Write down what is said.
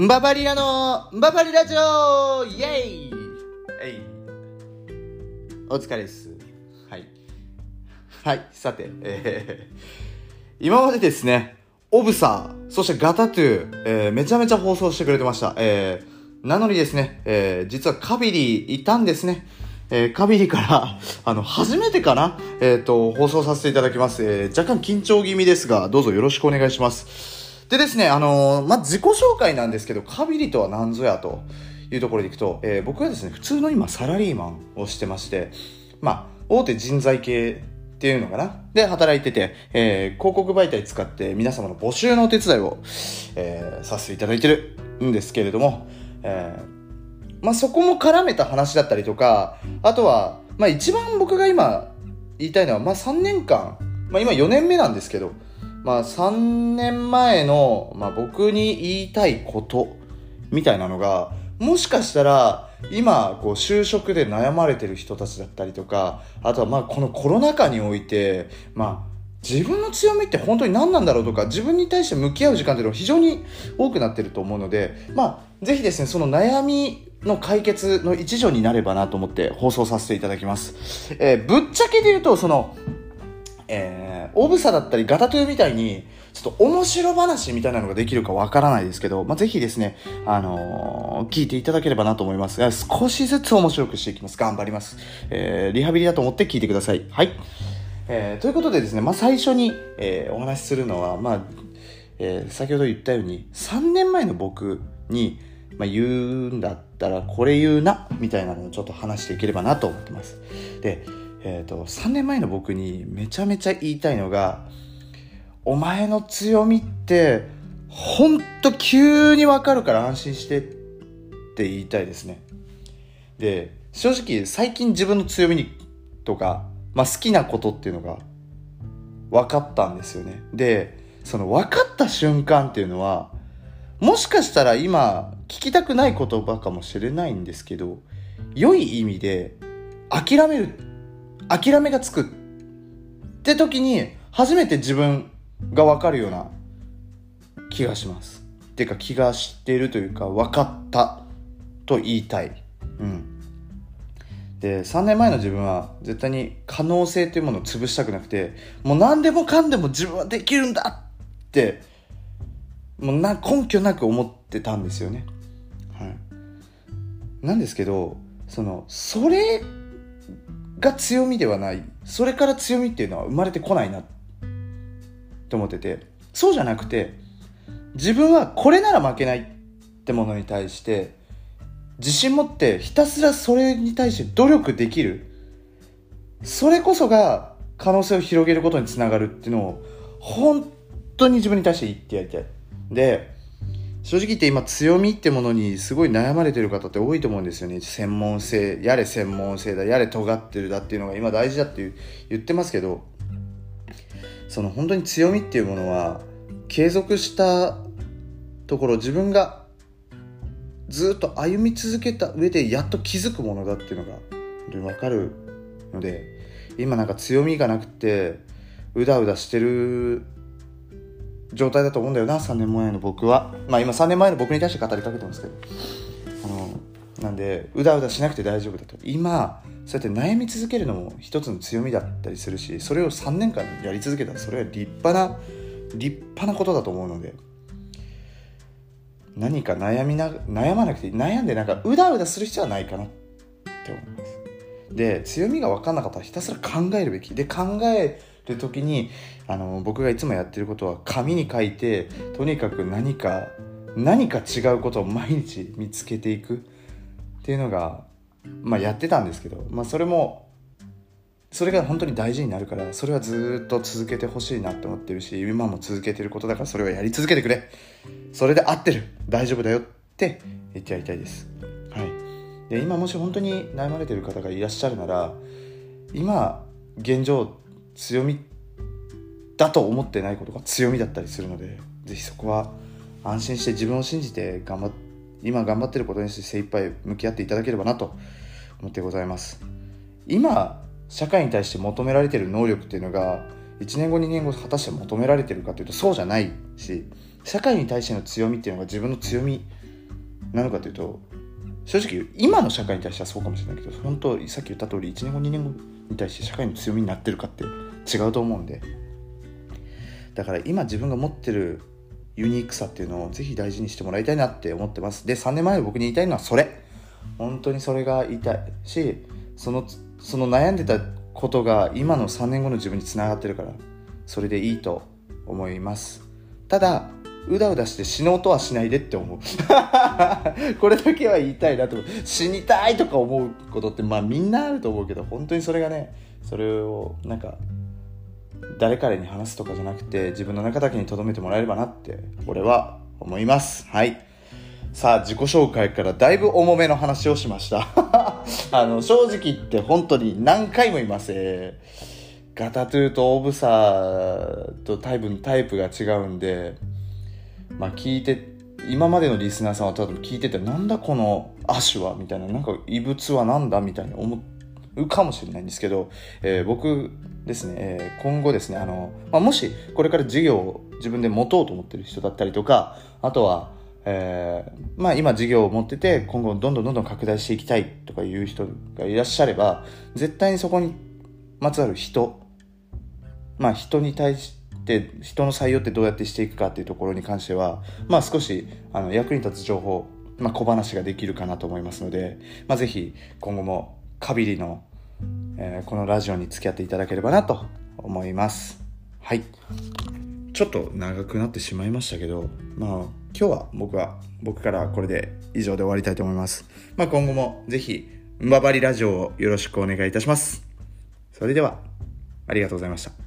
ンババリラのンババリラジオイエイえいお疲れです。はい。はい、さて、えー、今までですね、オブサー、そしてガタトゥー、えー、めちゃめちゃ放送してくれてました。えー、なのにですね、えー、実はカビリいたんですね。えー、カビリから、あの、初めてかなえっ、と、放送させていただきます。えー、若干緊張気味ですが、どうぞよろしくお願いします。でですね、あのーまあ、自己紹介なんですけど、カビリとは何ぞやというところでいくと、えー僕はですね、普通の今サラリーマンをしてまして、まあ、大手人材系っていうのかな？で、働いてて、えー広告媒体使って皆様の募集のお手伝いを、えーさせていただいてるんですけれども、えーまあ、そこも絡めた話だったりとか、あとは、まあ、一番僕が今言いたいのは、まあ、3年間、まあ、今4年目なんですけど、まあ、3年前の、まあ、僕に言いたいことみたいなのが、もしかしたら、今、こう、就職で悩まれてる人たちだったりとか、あとは、まあ、このコロナ禍において、まあ、自分の強みって本当に何なんだろうとか、自分に対して向き合う時間っていうのが非常に多くなってると思うので、まあ、ぜひですね、その悩みの解決の一助になればなと思って放送させていただきます。えーぶっちゃけで言うと、その、えー、オブサだったりガタトゥみたいに、ちょっと面白話みたいなのができるかわからないですけど、まあ、ぜひですね、あのー聞いていただければなと思います。え少しずつ面白くしていきます。頑張ります。えーリハビリだと思って聞いてください。はい。えーということでですね、まあ、最初に、えーお話しするのは、まあ、えー先ほど言ったように、3年前の僕に、まあ、言うんだったら、これ言うな、みたいなのをちょっと話していければなと思ってます。で、えっ、と、3年前の僕にめちゃめちゃ言いたいのが、お前の強みって、ほんと急にわかるから安心してって言いたいですね。で、正直最近自分の強みにとか、まあ好きなことっていうのが分かったんですよね。で、その分かった瞬間っていうのは、もしかしたら今聞きたくない言葉かもしれないんですけど、良い意味で諦める、諦めがつくって時に初めて自分が分かるような気がします。っていうか気がしているというか分かったと言いたい。うん。で、3年前の自分は絶対に可能性というものを潰したくなくて、もう何でもかんでも自分はできるんだって、もうな根拠なく思ってたんですよね。はい。なんですけど、その、それが強みではない。それから強みっていうのは生まれてこないなと思ってて、そうじゃなくて、自分はこれなら負けないってものに対して、自信持ってひたすらそれに対して努力できる。それこそが可能性を広げることにつながるっていうのを本当に自分に対して言ってやりたい。で、正直言って今強みってものにすごい悩まれてる方って多いと思うんですよね。専門性、やれ専門性だ、やれ尖ってるだっていうのが今大事だって言ってますけど、その本当に強みっていうものは継続したところ自分がずっと歩み続けた上でやっと気づくものだっていうのが本当に分かるので今なんか強みがなくてうだうだしてる状態だと思うんだよな3年前の僕は。まあ今3年前の僕に対して語りかけてますけど。あのなんでうだうだしなくて大丈夫だと。今そうやって悩み続けるのも一つの強みだったりするしそれを3年間やり続けたらそれは立派な立派なことだと思うので。何か悩みな悩まなくて悩んでなんかうだうだする必要はないかなって思います。で強みが分かんなかったらひたすら考えるべき。で考える時にあの僕がいつもやってることは紙に書いてとにかく何か何か違うことを毎日見つけていくっていうのがまあやってたんですけど、まあ、それもそれが本当に大事になるからそれはずっと続けてほしいなって思ってるし今も続けてることだからそれはやり続けてくれ。それで合ってる。大丈夫だよって言ってやりたいです。はい。で今もし本当に悩まれてる方がいらっしゃるなら今現状強みだと思ってないことが強みだったりするのでぜひそこは安心して自分を信じて頑張っ今頑張ってることにして精一杯向き合っていただければなと思ってございます。今社会に対して求められてる能力っていうのが1年後2年後果たして求められてるかというとそうじゃないし社会に対しての強みっていうのが自分の強みなのかというと正直今の社会に対してはそうかもしれないけど本当さっき言った通り1年後2年後に対して社会の強みになってるかって違うと思うんで。だから今自分が持ってるユニークさっていうのをぜひ大事にしてもらいたいなって思ってます。で3年前の僕に言いたいのはそれ。本当にそれが言いたいしそのその悩んでたことが今の3年後の自分につながってるからそれでいいと思います。ただうだうだして死のうとはしないでって思う。これだけは言いたいなと死にたいとか思うことってまあみんなあると思うけど本当にそれがねそれをなんか誰彼に話すとかじゃなくて自分の中だけに留めてもらえればなって俺は思います。はい。さあ自己紹介からだいぶ重めの話をしました。あの正直言って本当に何回も言います、えー、ガタトゥーとオブサーとタイプタイプが違うんでまあ聞いて今までのリスナーさんは多分聞いててなんだこの亜種は？みたいななんか異物はなんだ？みたいに思っうかもしれないんですけど、えー、僕ですね、えー、今後ですねあの、まあ、もしこれから事業を自分で持とうと思ってる人だったりとかあとはえー、まあ今事業を持ってて今後どんどんどんどん拡大していきたいとかいう人がいらっしゃれば絶対にそこにまつわる人まあ人に対して人の採用ってどうやってしていくかっていうところに関してはまあ少しあの役に立つ情報、まあ、小話ができるかなと思いますので、まあ、ぜひ今後もカビリの、えー、このラジオに付き合っていただければなと思いますはいちょっと長くなってしまいましたけどまあ今日は僕は僕からこれで以上で終わりたいと思います。まあ、今後もぜひ、んばばりラジオをよろしくお願いいたします。それでは、ありがとうございました。